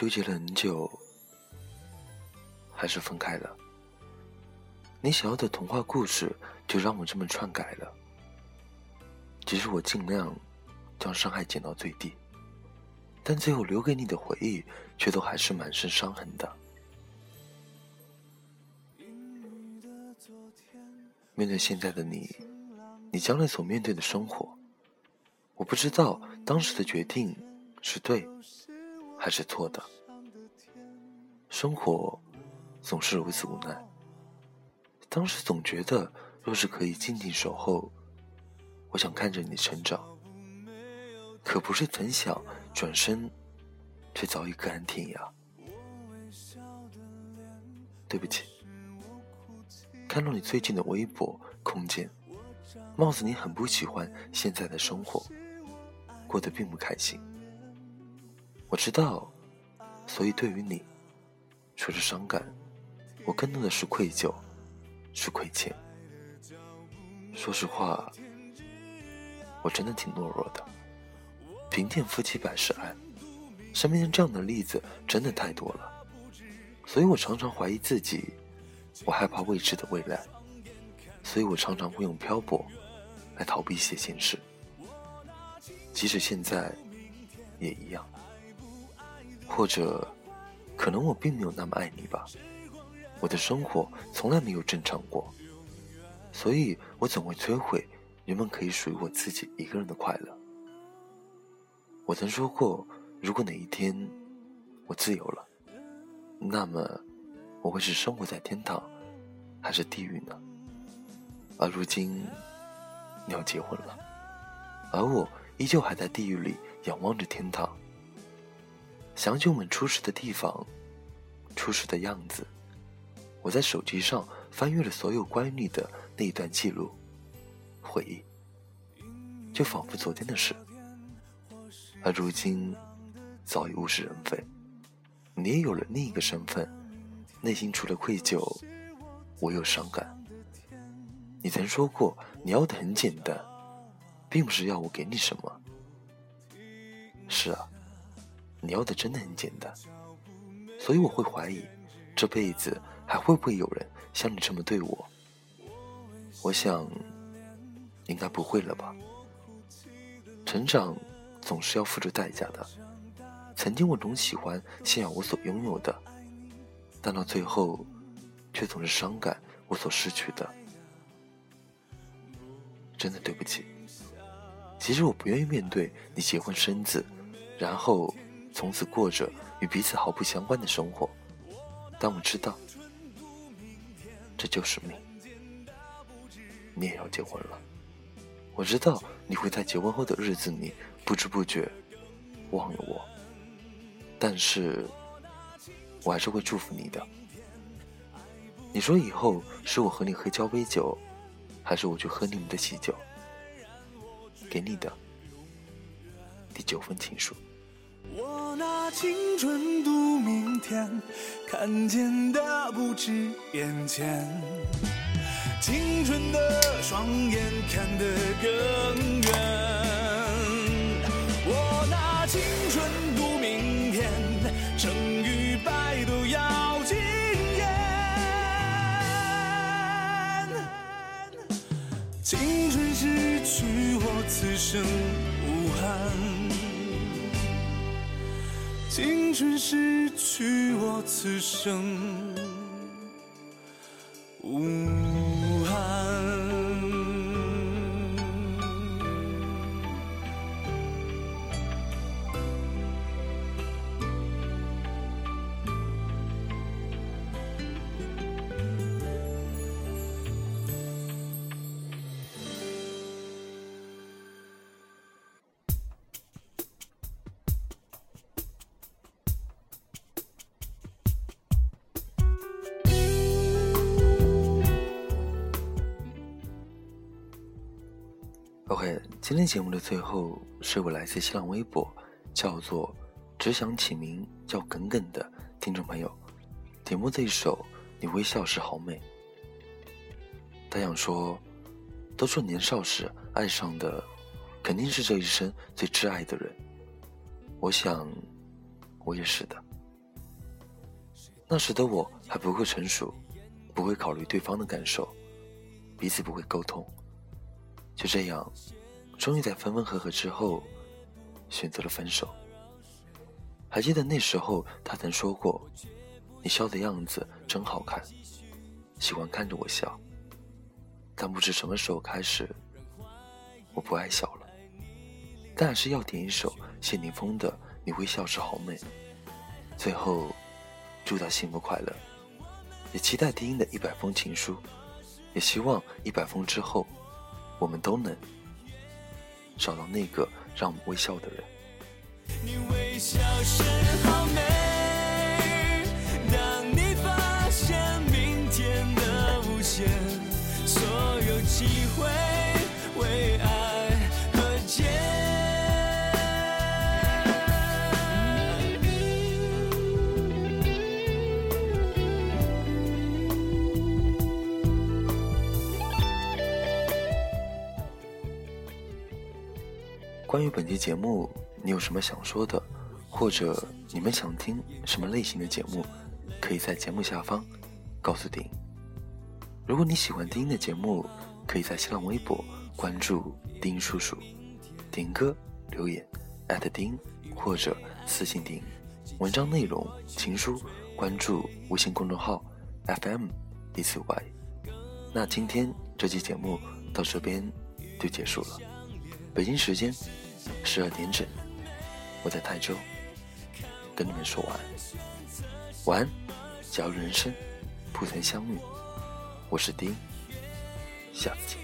纠结了很久，还是分开了。你想要的童话故事，就让我这么篡改了。其实我尽量将伤害减到最低，但最后留给你的回忆，却都还是满身伤痕的。面对现在的你，你将来所面对的生活，我不知道当时的决定是对还是错的。生活总是如此无奈。当时总觉得，若是可以静静守候，我想看着你成长。可不是曾想转身，却早已各安天涯。对不起。看到你最近的微博空间，貌似你很不喜欢现在的生活，过得并不开心。我知道，所以对于你，除了伤感，我更多的是愧疚，是亏欠。说实话，我真的挺懦弱的。贫贱夫妻百事哀，身边这样的例子真的太多了，所以我常常怀疑自己。我害怕未知的未来，所以我常常会用漂泊来逃避一些现实。即使现在也一样，或者可能我并没有那么爱你吧。我的生活从来没有正常过，所以我总会摧毁原本可以属于我自己一个人的快乐。我曾说过，如果哪一天我自由了，那么。我会是生活在天堂，还是地狱呢？而如今，你要结婚了，而我依旧还在地狱里仰望着天堂。想起我们初识的地方，初识的样子，我在手机上翻阅了所有关于你的那一段记录，回忆，就仿佛昨天的事。而如今，早已物是人非，你也有了另一个身份。内心除了愧疚，我有伤感。你曾说过你要的很简单，并不是要我给你什么。是啊，你要的真的很简单，所以我会怀疑，这辈子还会不会有人像你这么对我？我想，应该不会了吧。成长总是要付出代价的。曾经我总喜欢炫耀我所拥有的。但到最后，却总是伤感我所失去的，真的对不起。其实我不愿意面对你结婚生子，然后从此过着与彼此毫不相关的生活。但我知道，这就是命。你也要结婚了，我知道你会在结婚后的日子里不知不觉忘了我，但是。我还是会祝福你的。你说以后是我和你喝交杯酒，还是我去喝你们的喜酒？给你的第九封情书。我拿青春赌明天看见的不止眼前青春的双眼看得更远。我拿青春赌明天成与败都要经验青春逝去我此生无憾。青春失去我，此生。OK，今天节目的最后是我来自新浪微博，叫做“只想起名叫耿耿”的听众朋友，点播这一首《你微笑时好美》。他想说，都说年少时爱上的肯定是这一生最挚爱的人，我想，我也是的。那时的我还不够成熟，不会考虑对方的感受，彼此不会沟通。就这样，终于在分分合合之后，选择了分手。还记得那时候，他曾说过：“你笑的样子真好看，喜欢看着我笑。”但不知什么时候开始，我不爱笑了。但还是要点一首谢霆锋的《你微笑时好美》。最后，祝他幸福快乐，也期待丁丁的一百封情书，也希望一百封之后，我们都能找到那个让我们微笑的人。你微笑时好关于本期节目。你有什么想说的，或者你们想听什么类型的节目，可以在节目下方告诉丁。如果你喜欢丁的节目，可以在新浪微博关注丁叔叔，点歌留言艾特丁或者私信丁。文章内容情书关注微信公众号 FM 一四 Y。那今天这期节目到这边就结束了，北京时间十二点整。我在台州跟你们说晚安，晚安。假如人生不曾相遇，我是丁，下次见。